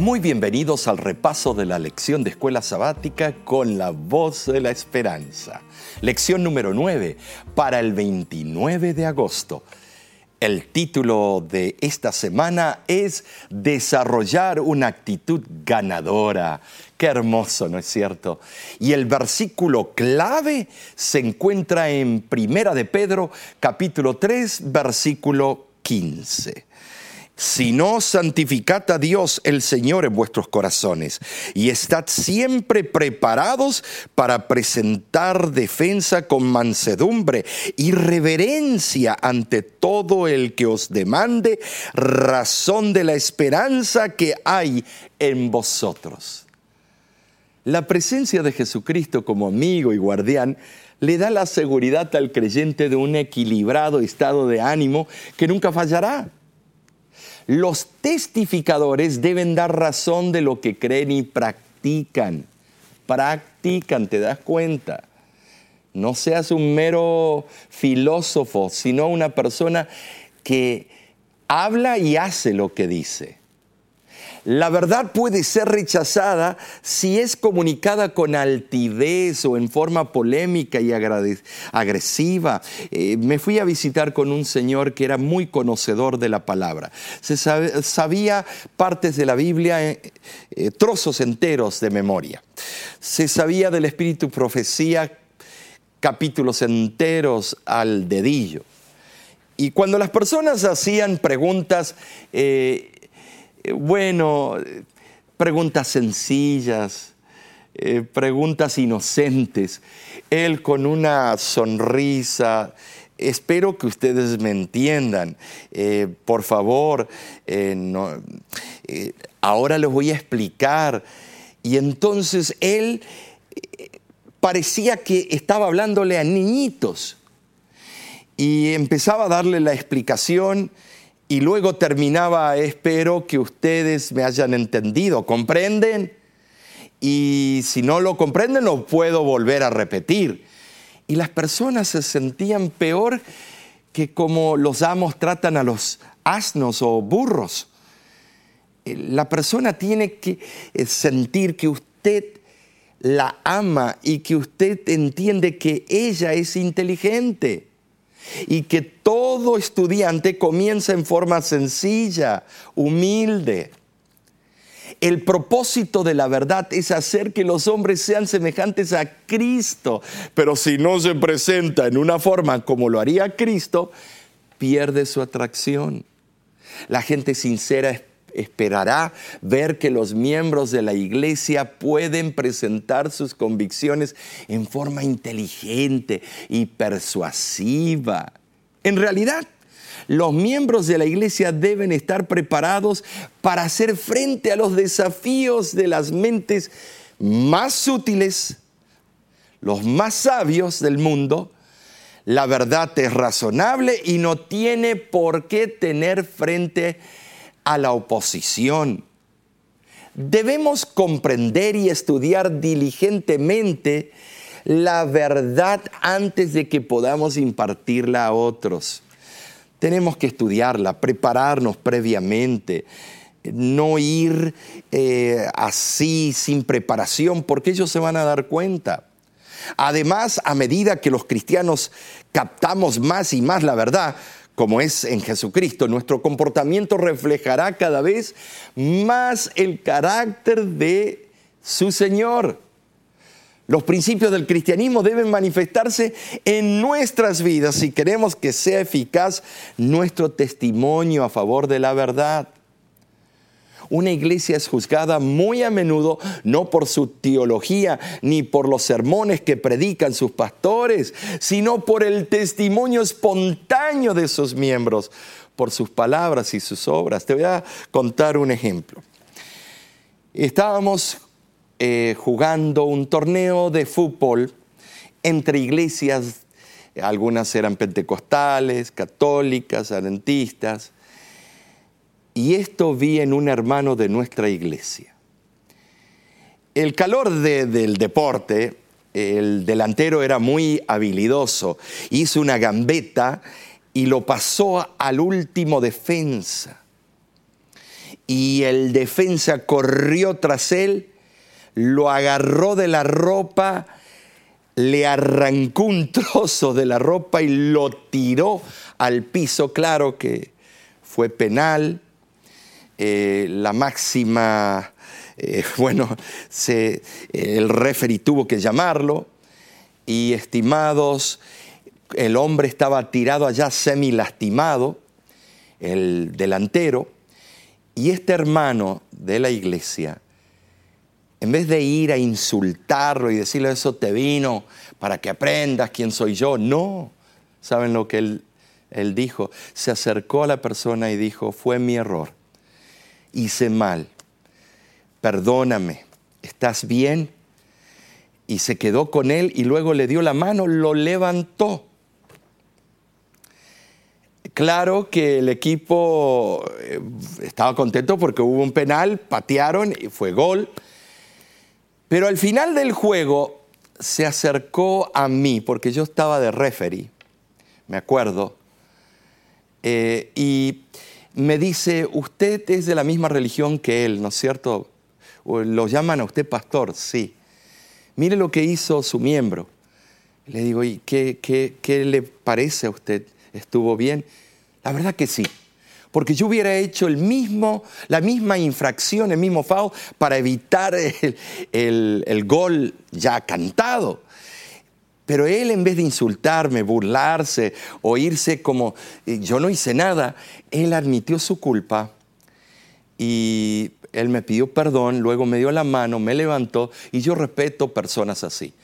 Muy bienvenidos al repaso de la lección de escuela sabática con la voz de la esperanza. Lección número 9 para el 29 de agosto. El título de esta semana es Desarrollar una actitud ganadora. Qué hermoso, ¿no es cierto? Y el versículo clave se encuentra en Primera de Pedro, capítulo 3, versículo 15 sino santificad a Dios el Señor en vuestros corazones y estad siempre preparados para presentar defensa con mansedumbre y reverencia ante todo el que os demande razón de la esperanza que hay en vosotros. La presencia de Jesucristo como amigo y guardián le da la seguridad al creyente de un equilibrado estado de ánimo que nunca fallará los testificadores deben dar razón de lo que creen y practican. Practican, ¿te das cuenta? No seas un mero filósofo, sino una persona que habla y hace lo que dice. La verdad puede ser rechazada si es comunicada con altivez o en forma polémica y agresiva. Eh, me fui a visitar con un señor que era muy conocedor de la palabra. Se sabía partes de la Biblia, eh, eh, trozos enteros de memoria. Se sabía del Espíritu Profecía, capítulos enteros al dedillo. Y cuando las personas hacían preguntas, bueno, preguntas sencillas, eh, preguntas inocentes. Él con una sonrisa, espero que ustedes me entiendan. Eh, por favor, ahora les voy a explicar. Y entonces él parecía que estaba hablándole a niñitos. Y empezaba a darle la explicación y luego terminaba, espero que ustedes me hayan entendido, ¿comprenden? Y si no lo comprenden, lo puedo volver a repetir. Y las personas se sentían peor que como los amos tratan a los asnos o burros. Eh, la persona tiene que eh, sentir que usted la ama y que usted entiende que ella es inteligente y que todo estudiante comienza en forma sencilla, humilde. El propósito de la verdad es hacer que los hombres sean semejantes a Cristo, pero si no se presenta en una forma como lo haría Cristo, pierde su atracción. La gente sincera esperará ver que los miembros de la iglesia pueden presentar sus convicciones en forma inteligente y persuasiva. En realidad, los miembros de la iglesia deben estar preparados para hacer frente a los desafíos de las mentes más útiles, los más sabios del mundo. La verdad es razonable y no tiene por qué tener frente a la oposición. Debemos comprender y estudiar diligentemente la verdad antes de que podamos impartirla a otros. Tenemos que estudiarla, prepararnos previamente, no ir eh, así sin preparación, porque ellos se van a dar cuenta. Además, a medida que los cristianos captamos más y más la verdad, como es en Jesucristo, nuestro comportamiento reflejará cada vez más el carácter de su Señor. Los principios del cristianismo deben manifestarse en nuestras vidas si queremos que sea eficaz nuestro testimonio a favor de la verdad. Una iglesia es juzgada muy a menudo no por su teología ni por los sermones que predican sus pastores, sino por el testimonio espontáneo de sus miembros, por sus palabras y sus obras. Te voy a contar un ejemplo. Estábamos eh, jugando un torneo de fútbol entre iglesias, algunas eran pentecostales, católicas, adventistas, y esto vi en un hermano de nuestra iglesia. El calor del deporte, el delantero era muy habilidoso, hizo una gambeta y lo pasó al último defensa y el defensa corrió tras él, lo agarró de la ropa, le arrancó un trozo de la ropa y lo tiró al piso. Claro que fue penal, eh, la máxima, eh, bueno, se, el referee tuvo que llamarlo y estimados, el hombre estaba tirado allá semi lastimado, el delantero, y este hermano de la iglesia, en vez de ir a insultarlo y decirle eso te vino para que aprendas quién soy yo, no. ¿Saben lo que él, él dijo? Se acercó a la persona y dijo, fue mi error, hice mal, perdóname, ¿estás bien? Y se quedó con él y luego le dio la mano, lo levantó. Claro que el equipo eh, estaba contento porque hubo un penal, patearon y fue gol. Pero al final del juego se acercó a mí, porque yo estaba de referee, me acuerdo, eh, y me dice, usted es de la misma religión que él, ¿no es cierto? Lo llaman a usted pastor, sí. Mire lo que hizo su miembro. Le digo, ¿y qué, qué, qué le parece a usted? ¿Estuvo bien? La verdad que sí. Porque yo hubiera hecho el mismo, la misma infracción, el mismo foul, para evitar el, el gol ya cantado. Pero él, en vez de insultarme, burlarse o irse como eh, yo no hice nada, él admitió su culpa y él me pidió perdón, luego me dio la mano, me levantó y yo respeto personas así.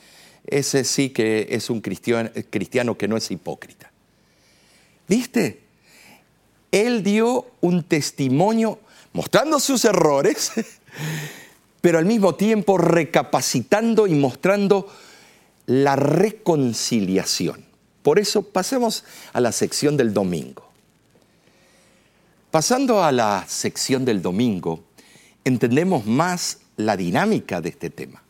Ese sí que es un cristiano, cristiano que no es hipócrita. ¿Viste? Él dio un testimonio mostrando sus errores, pero al mismo tiempo recapacitando y mostrando la reconciliación. Por eso pasemos a la sección del domingo. Pasando a la sección del domingo, entendemos más la dinámica de este tema.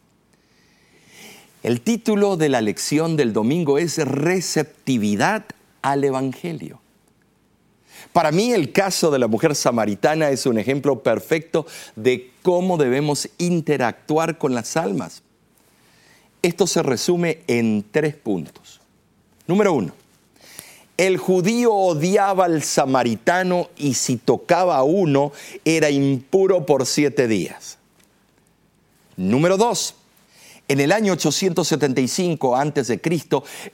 El título de la lección del domingo es Receptividad al Evangelio. Para mí el caso de la mujer samaritana es un ejemplo perfecto de cómo debemos interactuar con las almas. Esto se resume en tres puntos. Número uno, el judío odiaba al samaritano y si tocaba a uno era impuro por siete días. Número dos, en el año 875 a.C.,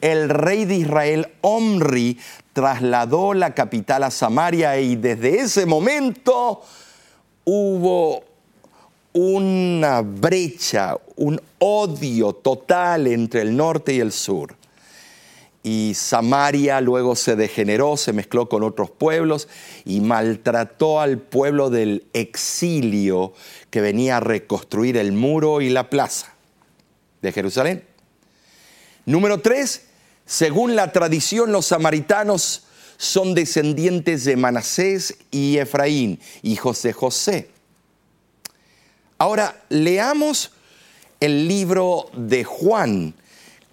el rey de Israel, Omri, trasladó la capital a Samaria y desde ese momento hubo una brecha, un odio total entre el norte y el sur. Y Samaria luego se degeneró, se mezcló con otros pueblos y maltrató al pueblo del exilio que venía a reconstruir el muro y la plaza de Jerusalén. Número tres, según la tradición, los samaritanos son descendientes de Manasés y Efraín, hijos de José. Ahora, leamos el libro de Juan,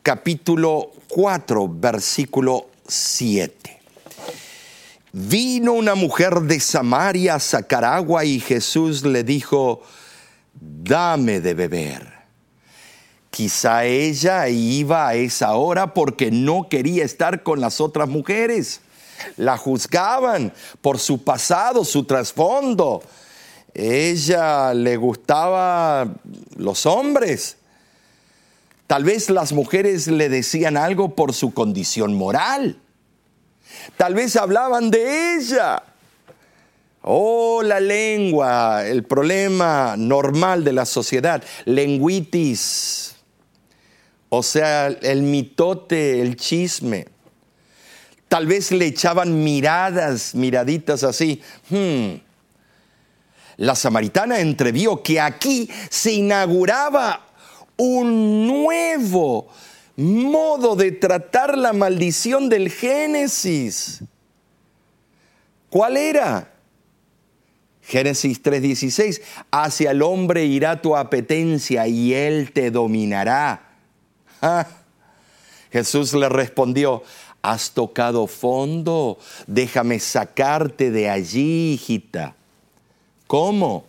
capítulo 4, versículo 7. Vino una mujer de Samaria a sacar agua y Jesús le dijo, dame de beber. Quizá ella iba a esa hora porque no quería estar con las otras mujeres. La juzgaban por su pasado, su trasfondo. Ella le gustaba los hombres. Tal vez las mujeres le decían algo por su condición moral. Tal vez hablaban de ella. Oh, la lengua, el problema normal de la sociedad, lenguitis, o sea, el mitote, el chisme. Tal vez le echaban miradas, miraditas así. Hmm. La samaritana entrevió que aquí se inauguraba un nuevo modo de tratar la maldición del Génesis. ¿Cuál era? Génesis 3:16, hacia el hombre irá tu apetencia y él te dominará. Ah. Jesús le respondió, has tocado fondo, déjame sacarte de allí, hijita. ¿Cómo?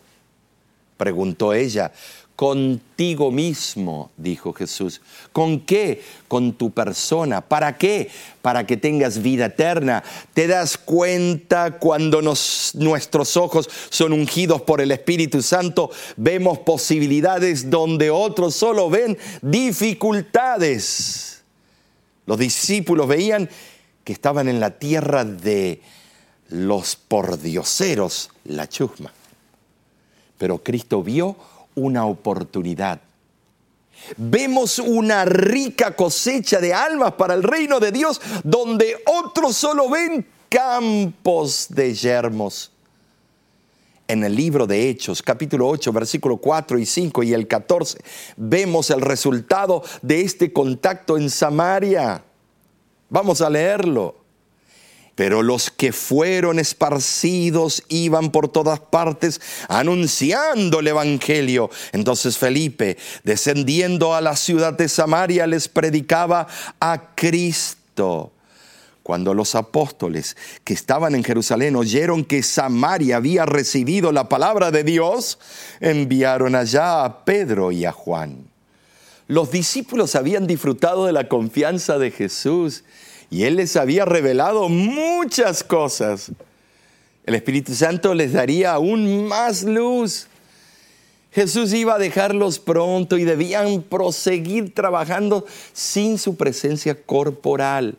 preguntó ella. Contigo mismo, dijo Jesús. ¿Con qué? Con tu persona. ¿Para qué? Para que tengas vida eterna. ¿Te das cuenta cuando nuestros ojos son ungidos por el Espíritu Santo? Vemos posibilidades donde otros solo ven dificultades. Los discípulos veían que estaban en la tierra de los pordioseros, la chusma. Pero Cristo vio una oportunidad. Vemos una rica cosecha de almas para el reino de Dios donde otros solo ven campos de yermos. En el libro de Hechos, capítulo 8, versículo 4 y 5 y el 14, vemos el resultado de este contacto en Samaria. Vamos a leerlo. Pero los que fueron esparcidos iban por todas partes anunciando el Evangelio. Entonces Felipe, descendiendo a la ciudad de Samaria, les predicaba a Cristo. Cuando los apóstoles que estaban en Jerusalén oyeron que Samaria había recibido la palabra de Dios, enviaron allá a Pedro y a Juan. Los discípulos habían disfrutado de la confianza de Jesús y Él les había revelado muchas cosas. El Espíritu Santo les daría aún más luz. Jesús iba a dejarlos pronto y debían proseguir trabajando sin su presencia corporal.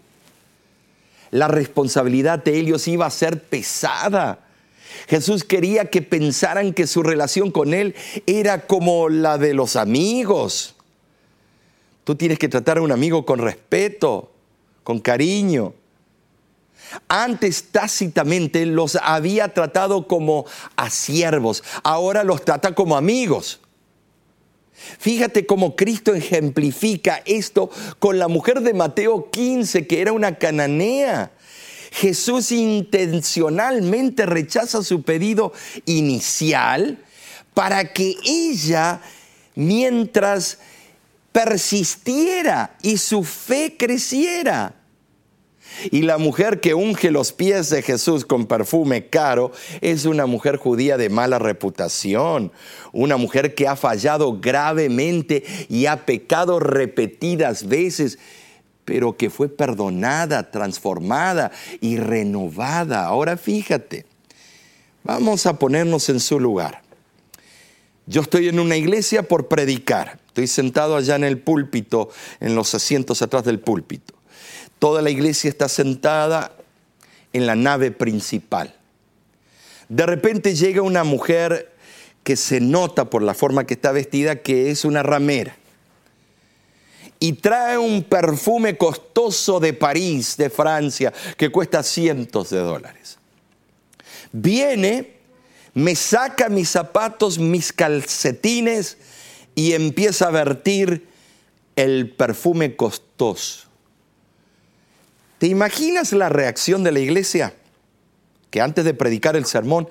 La responsabilidad de ellos iba a ser pesada. Jesús quería que pensaran que su relación con Él era como la de los amigos. Tú tienes que tratar a un amigo con respeto, con cariño. Antes tácitamente los había tratado como a siervos, ahora los trata como amigos. Fíjate cómo Cristo ejemplifica esto con la mujer de Mateo 15, que era una cananea. Jesús intencionalmente rechaza su pedido inicial para que ella, mientras persistiera y su fe creciera. Y la mujer que unge los pies de Jesús con perfume caro es una mujer judía de mala reputación, una mujer que ha fallado gravemente y ha pecado repetidas veces, pero que fue perdonada, transformada y renovada. Ahora fíjate, vamos a ponernos en su lugar. Yo estoy en una iglesia por predicar. Estoy sentado allá en el púlpito, en los asientos atrás del púlpito. Toda la iglesia está sentada en la nave principal. De repente llega una mujer que se nota por la forma que está vestida que es una ramera. Y trae un perfume costoso de París, de Francia, que cuesta cientos de dólares. Viene, me saca mis zapatos, mis calcetines, y empieza a vertir el perfume costoso. ¿Te imaginas la reacción de la iglesia? Que antes de predicar el sermón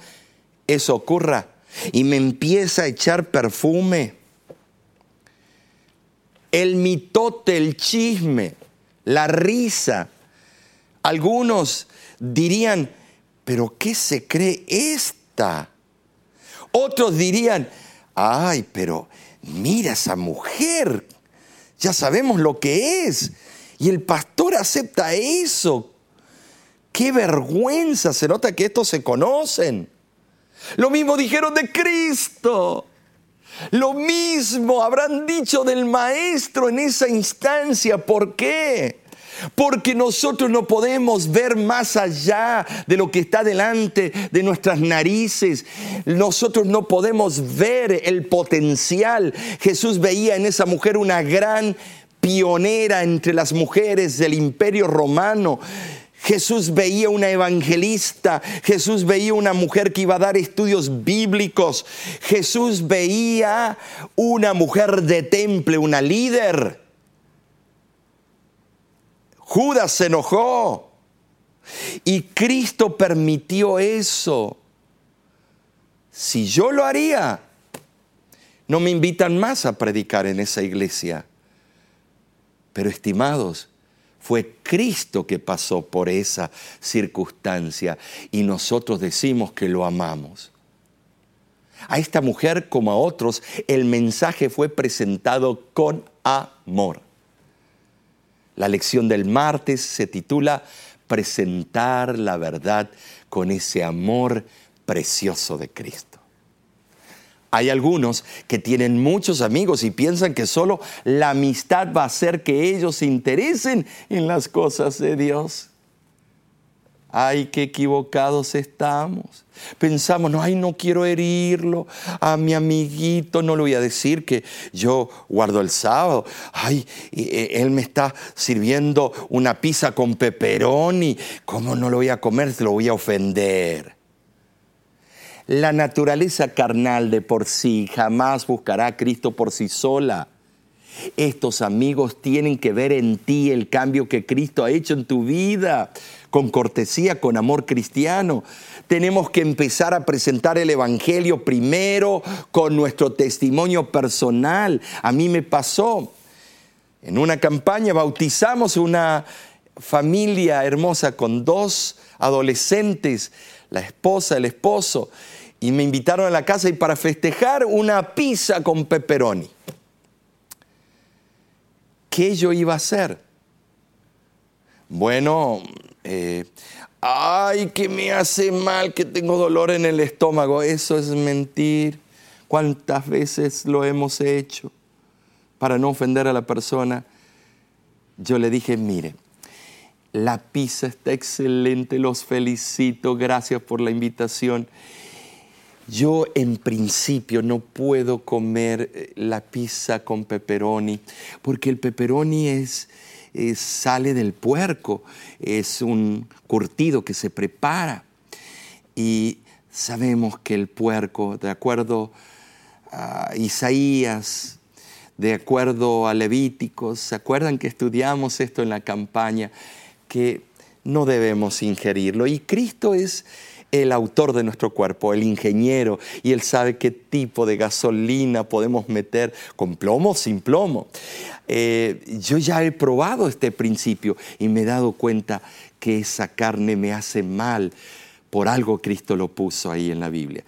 eso ocurra y me empieza a echar perfume. El mitote, el chisme, la risa. Algunos dirían, pero ¿qué se cree esta? Otros dirían, ay, pero mira esa mujer, ya sabemos lo que es. Y el pastor acepta eso. Qué vergüenza, se nota que estos se conocen. Lo mismo dijeron de Cristo. Lo mismo habrán dicho del Maestro en esa instancia. ¿Por qué? Porque nosotros no podemos ver más allá de lo que está delante de nuestras narices. Nosotros no podemos ver el potencial. Jesús veía en esa mujer una gran pionera entre las mujeres del imperio romano. Jesús veía una evangelista, Jesús veía una mujer que iba a dar estudios bíblicos, Jesús veía una mujer de temple, una líder. Judas se enojó. Y Cristo permitió eso. Si yo lo haría, no me invitan más a predicar en esa iglesia. Pero estimados, fue Cristo que pasó por esa circunstancia y nosotros decimos que lo amamos. A esta mujer, como a otros, el mensaje fue presentado con amor. La lección del martes se titula Presentar la verdad con ese amor precioso de Cristo. Hay algunos que tienen muchos amigos y piensan que solo la amistad va a hacer que ellos se interesen en las cosas de Dios. Ay, qué equivocados estamos. Pensamos, no, ay, no quiero herirlo a mi amiguito, no le voy a decir que yo guardo el sábado. Ay, eh, él me está sirviendo una pizza con pepperoni, ¿cómo no lo voy a comer? Se lo voy a ofender. La naturaleza carnal de por sí jamás buscará a Cristo por sí sola. Estos amigos tienen que ver en ti el cambio que Cristo ha hecho en tu vida, con cortesía, con amor cristiano. Tenemos que empezar a presentar el Evangelio primero con nuestro testimonio personal. A mí me pasó. En una campaña bautizamos una familia hermosa con dos adolescentes, la esposa, el esposo y me invitaron a la casa y para festejar una pizza con pepperoni. ¿Qué yo iba a hacer? Bueno, eh, ay, que me hace mal, que tengo dolor en el estómago. Eso es mentir. ¿Cuántas veces lo hemos hecho para no ofender a la persona? Yo le dije, mire, la pizza está excelente, los felicito, gracias por la invitación yo en principio no puedo comer eh, la pizza con pepperoni porque el pepperoni es, sale del puerco, es un curtido que se prepara y sabemos que el puerco, de acuerdo a Isaías, de acuerdo a Levíticos, ¿se acuerdan que estudiamos esto en la campaña? Que no debemos ingerirlo. Y Cristo es el autor de nuestro cuerpo, el ingeniero, y él sabe qué tipo de gasolina podemos meter, con plomo o sin plomo. Eh, yo ya he probado este principio y me he dado cuenta que esa carne me hace mal. Por algo Cristo lo puso ahí en la Biblia.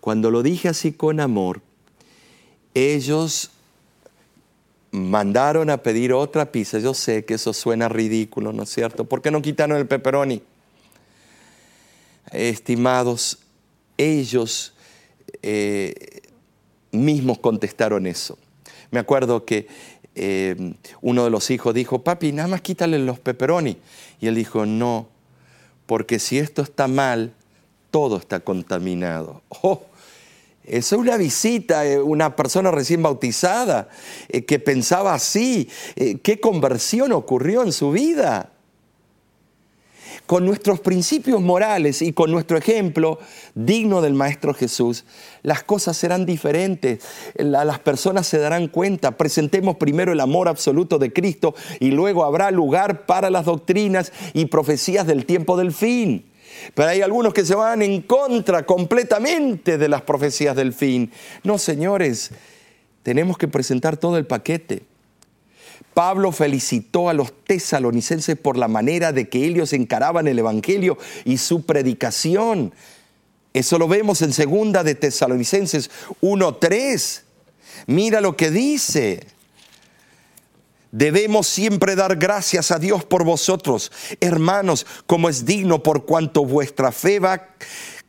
Cuando lo dije así con amor, ellos mandaron a pedir otra pizza. Yo sé que eso suena ridículo, ¿no es cierto? ¿Por qué no quitaron el pepperoni? Estimados, ellos eh, mismos contestaron eso. Me acuerdo que eh, uno de los hijos dijo, papi, nada más quítale los pepperoni. Y él dijo, no, porque si esto está mal, todo está contaminado. Oh, eso es una visita, eh, una persona recién bautizada que pensaba así. ¿Qué conversión ocurrió en su vida? Con nuestros principios morales y con nuestro ejemplo digno del Maestro Jesús, las cosas serán diferentes, las personas se darán cuenta, presentemos primero el amor absoluto de Cristo y luego habrá lugar para las doctrinas y profecías del tiempo del fin. Pero hay algunos que se van en contra completamente de las profecías del fin. No, señores, tenemos que presentar todo el paquete. Pablo felicitó a los tesalonicenses por la manera de que ellos encaraban el Evangelio y su predicación. Eso lo vemos en segunda de Tesalonicenses 1.3. Mira lo que dice. Debemos siempre dar gracias a Dios por vosotros, hermanos, como es digno por cuanto vuestra fe va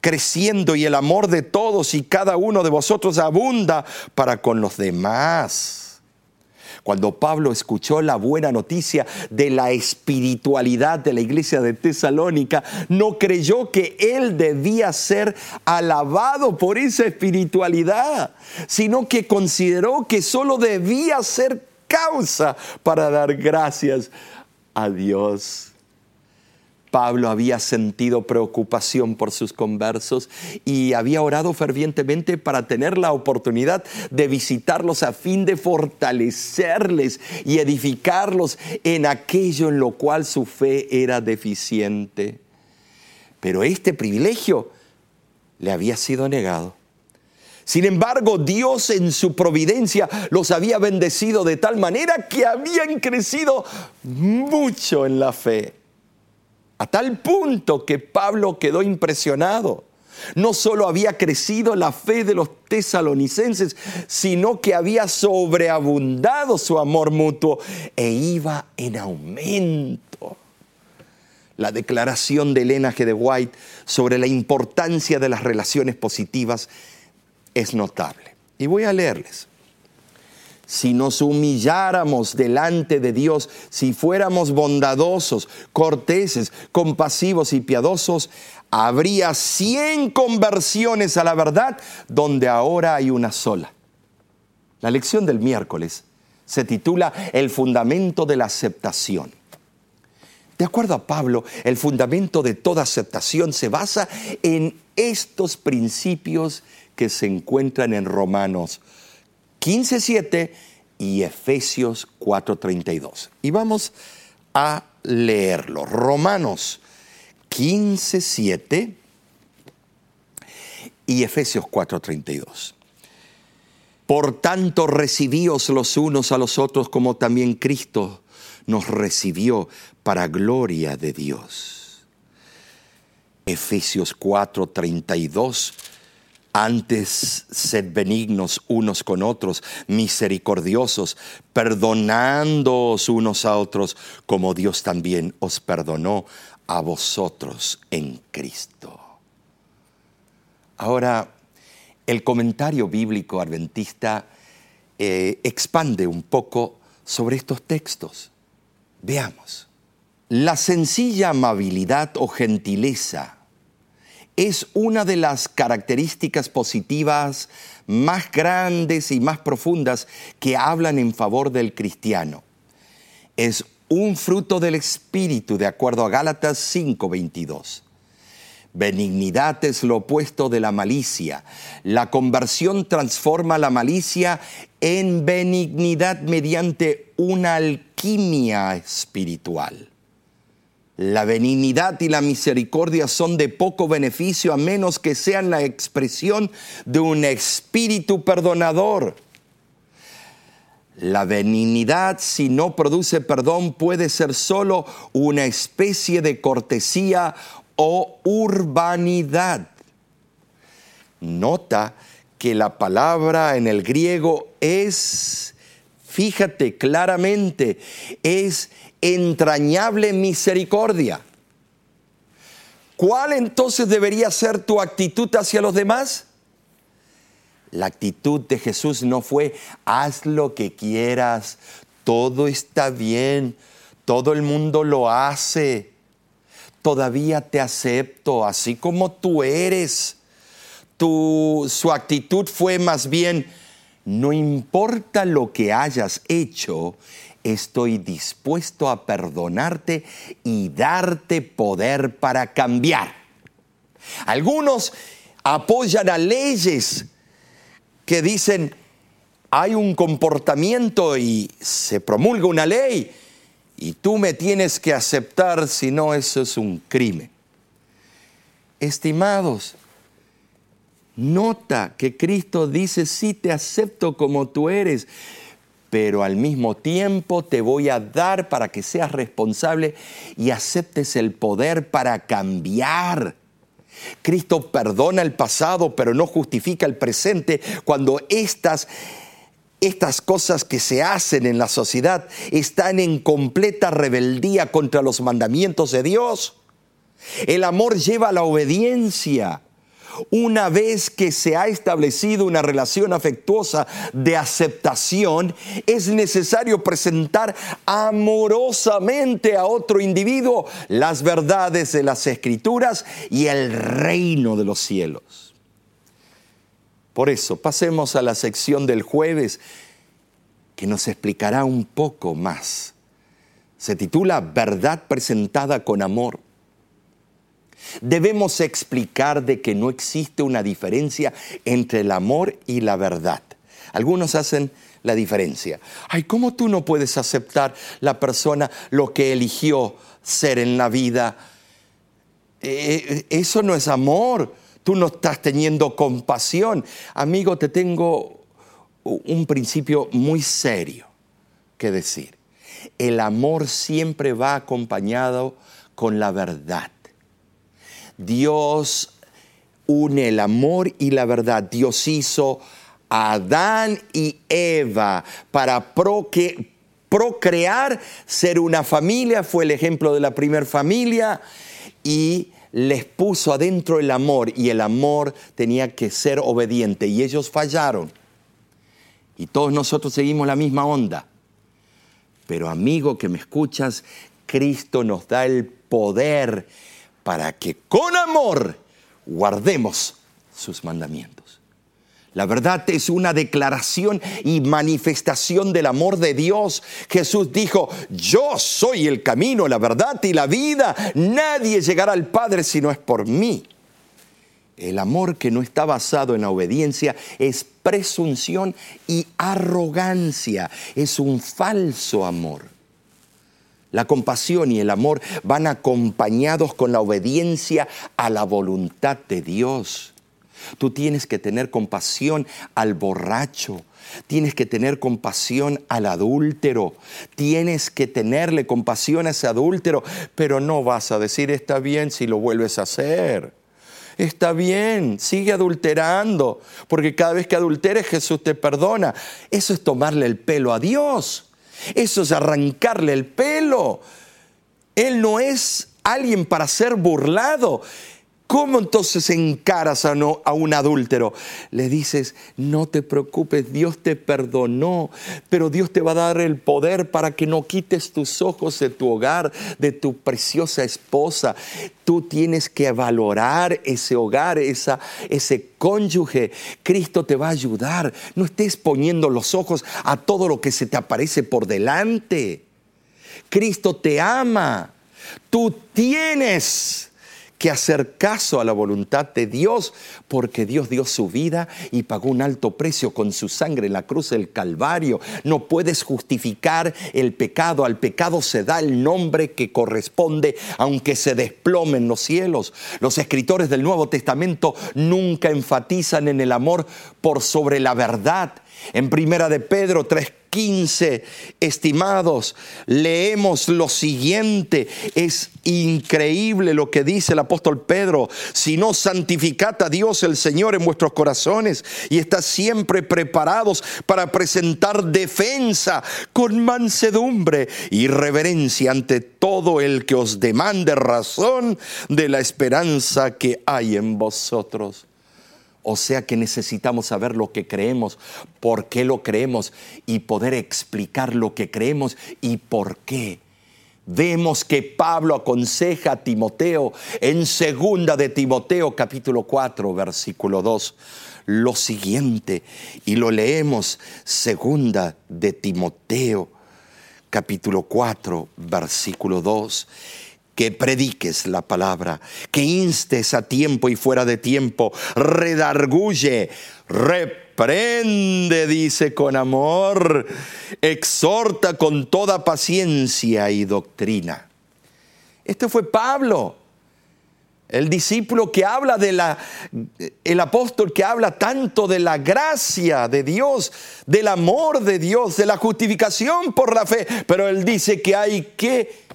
creciendo y el amor de todos y cada uno de vosotros abunda para con los demás. Cuando Pablo escuchó la buena noticia de la espiritualidad de la iglesia de Tesalónica, no creyó que él debía ser alabado por esa espiritualidad, sino que consideró que solo debía ser causa para dar gracias a Dios. Pablo había sentido preocupación por sus conversos y había orado fervientemente para tener la oportunidad de visitarlos a fin de fortalecerles y edificarlos en aquello en lo cual su fe era deficiente. Pero este privilegio le había sido negado. Sin embargo, Dios en su providencia los había bendecido de tal manera que habían crecido mucho en la fe. A tal punto que Pablo quedó impresionado. No solo había crecido la fe de los tesalonicenses, sino que había sobreabundado su amor mutuo e iba en aumento. La declaración de Elena G. de White sobre la importancia de las relaciones positivas es notable. Y voy a leerles si nos humilláramos delante de Dios, si fuéramos bondadosos, corteses, compasivos y piadosos, habría cien conversiones a la verdad donde ahora hay una sola. La lección del miércoles se titula El fundamento de la aceptación. De acuerdo a Pablo, el fundamento de toda aceptación se basa en estos principios que se encuentran en Romanos 15.7 y Efesios 4.32. Y vamos a leerlo. Romanos 15.7 y Efesios 4.32. Por tanto, recibíos los unos a los otros como también Cristo nos recibió para gloria de Dios. Efesios 4:32 antes, sed benignos unos con otros, misericordiosos, perdonándoos unos a otros, como Dios también os perdonó a vosotros en Cristo. Ahora, el comentario bíblico adventista eh, expande un poco sobre estos textos. Veamos. La sencilla amabilidad o gentileza es una de las características positivas más grandes y más profundas que hablan en favor del cristiano. Es un fruto del Espíritu, de acuerdo a Gálatas 5:22. Benignidad es lo opuesto de la malicia. La conversión transforma la malicia en benignidad mediante una alquimia espiritual. La benignidad y la misericordia son de poco beneficio a menos que sean la expresión de un espíritu perdonador. La benignidad, si no produce perdón, puede ser solo una especie de cortesía o urbanidad. Nota que la palabra en el griego es, fíjate claramente, es entrañable misericordia. ¿Cuál entonces debería ser tu actitud hacia los demás? La actitud de Jesús no fue, haz lo que quieras, todo está bien, todo el mundo lo hace, todavía te acepto así como tú eres. Tu, su actitud fue más bien, no importa lo que hayas hecho, estoy dispuesto a perdonarte y darte poder para cambiar. Algunos apoyan a leyes que dicen, hay un comportamiento y se promulga una ley y tú me tienes que aceptar, si no eso es un crimen. Estimados, nota que Cristo dice, sí te acepto como tú eres, pero al mismo tiempo te voy a dar para que seas responsable y aceptes el poder para cambiar. Cristo perdona el pasado, pero no justifica el presente cuando estas, estas cosas que se hacen en la sociedad están en completa rebeldía contra los mandamientos de Dios. El amor lleva a la obediencia. Una vez que se ha establecido una relación afectuosa de aceptación, es necesario presentar amorosamente a otro individuo las verdades de las escrituras y el reino de los cielos. Por eso, pasemos a la sección del jueves que nos explicará un poco más. Se titula Verdad presentada con amor debemos explicar de que no existe una diferencia entre el amor y la verdad. Algunos hacen la diferencia. Ay, ¿cómo tú no puedes aceptar la persona lo que eligió ser en la vida? Eh, eh, eso no es amor. Tú no estás teniendo compasión. Amigo, te tengo un principio muy serio que decir. El amor siempre va acompañado con la verdad. Dios une el amor y la verdad. Dios hizo a Adán y Eva para procrear, ser una familia, fue el ejemplo de la primera familia, y les puso adentro el amor, y el amor tenía que ser obediente, y ellos fallaron. Y todos nosotros seguimos la misma onda. Pero amigo que me escuchas, Cristo nos da el poder para que con amor guardemos sus mandamientos. La verdad es una declaración y manifestación del amor de Dios. Jesús dijo, yo soy el camino, la verdad y la vida. Nadie llegará al Padre si no es por mí. El amor que no está basado en la obediencia es presunción y arrogancia. Es un falso amor. La compasión y el amor van acompañados con la obediencia a la voluntad de Dios. Tú tienes que tener compasión al borracho, tienes que tener compasión al adúltero, tienes que tenerle compasión a ese adúltero, pero no vas a decir está bien si lo vuelves a hacer. Está bien, sigue adulterando, porque cada vez que adulteres Jesús te perdona. Eso es tomarle el pelo a Dios. Eso es arrancarle el pelo. Él no es alguien para ser burlado. ¿Cómo entonces encaras a, a, un adúltero? Le dices, no te preocupes, Dios te perdonó, pero Dios te va a dar el poder para que no quites tus ojos de tu hogar, de tu preciosa esposa. Tú tienes que valorar ese hogar, esa, ese cónyuge. Cristo te va a ayudar. No estés poniendo los ojos a todo lo que se te aparece por delante. Cristo te ama. Tú tienes que hacer caso a la voluntad de Dios, porque Dios dio su vida y pagó un alto precio con su sangre en la cruz del Calvario. No puedes justificar el pecado, al pecado se da el nombre que corresponde, aunque se desplomen los cielos. Los escritores del Nuevo Testamento nunca enfatizan en el amor por sobre la verdad. En primera de Pedro 3 15, estimados, leemos lo siguiente. Es increíble lo que dice el apóstol Pedro. Si no, santificad a Dios el Señor en vuestros corazones y estad siempre preparados para presentar defensa con mansedumbre y reverencia ante todo el que os demande razón de la esperanza que hay en vosotros. O sea que necesitamos saber lo que creemos, por qué lo creemos y poder explicar lo que creemos y por qué. Vemos que Pablo aconseja a Timoteo en segunda de Timoteo capítulo 4 versículo 2 lo siguiente y lo leemos segunda de Timoteo capítulo 4 versículo 2 que prediques la palabra, que instes a tiempo y fuera de tiempo, redarguye, reprende, dice con amor, exhorta con toda paciencia y doctrina. Este fue Pablo, el discípulo que habla de la, el apóstol que habla tanto de la gracia de Dios, del amor de Dios, de la justificación por la fe, pero él dice que hay que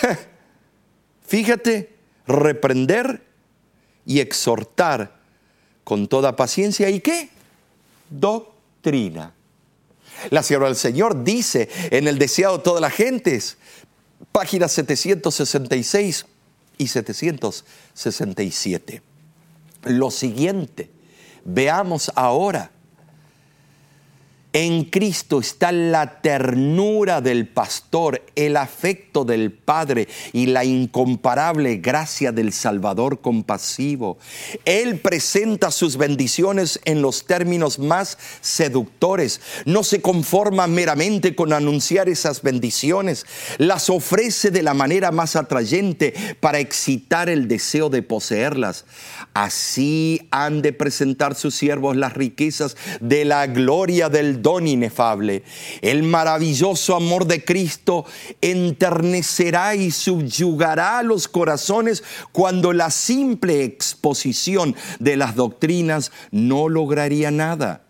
Fíjate, reprender y exhortar con toda paciencia y qué? Doctrina. La sierva del Señor dice en el deseado de todas las gentes, páginas 766 y 767. Lo siguiente, veamos ahora en Cristo está la ternura del pastor, el afecto del Padre y la incomparable gracia del Salvador compasivo. Él presenta sus bendiciones en los términos más seductores. No se conforma meramente con anunciar esas bendiciones, las ofrece de la manera más atrayente para excitar el deseo de poseerlas. Así han de presentar sus siervos las riquezas de la gloria del don inefable. El maravilloso amor de Cristo enternecerá y subyugará los corazones cuando la simple exposición de las doctrinas no lograría nada.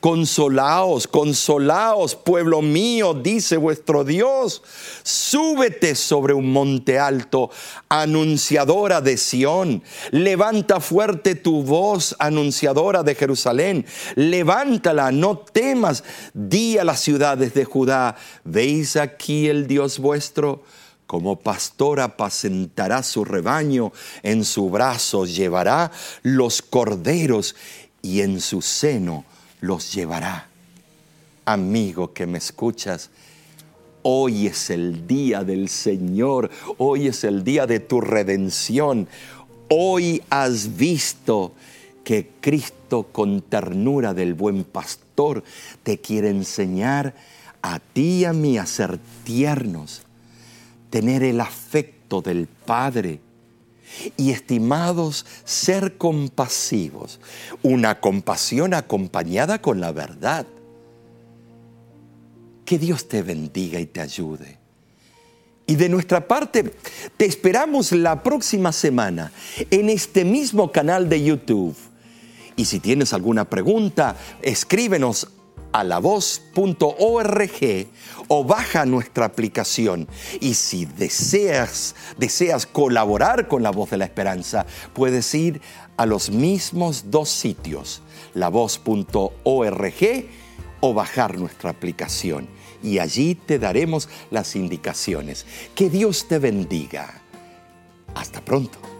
Consolaos, consolaos, pueblo mío, dice vuestro Dios. Súbete sobre un monte alto, anunciadora de Sión. Levanta fuerte tu voz, anunciadora de Jerusalén. Levántala, no temas. Di a las ciudades de Judá, ¿veis aquí el Dios vuestro? Como pastor apacentará su rebaño, en su brazo llevará los corderos y en su seno los llevará. Amigo que me escuchas, hoy es el día del Señor, hoy es el día de tu redención. Hoy has visto que Cristo con ternura del buen pastor te quiere enseñar a ti y a mí a ser tiernos, tener el afecto del Padre y estimados, ser compasivos, una compasión acompañada con la verdad. Que Dios te bendiga y te ayude. Y de nuestra parte, te esperamos la próxima semana en este mismo canal de YouTube. Y si tienes alguna pregunta, escríbenos a lavoz.org o baja nuestra aplicación. Y si deseas, deseas colaborar con la voz de la esperanza, puedes ir a los mismos dos sitios, lavoz.org o bajar nuestra aplicación. Y allí te daremos las indicaciones. Que Dios te bendiga. Hasta pronto.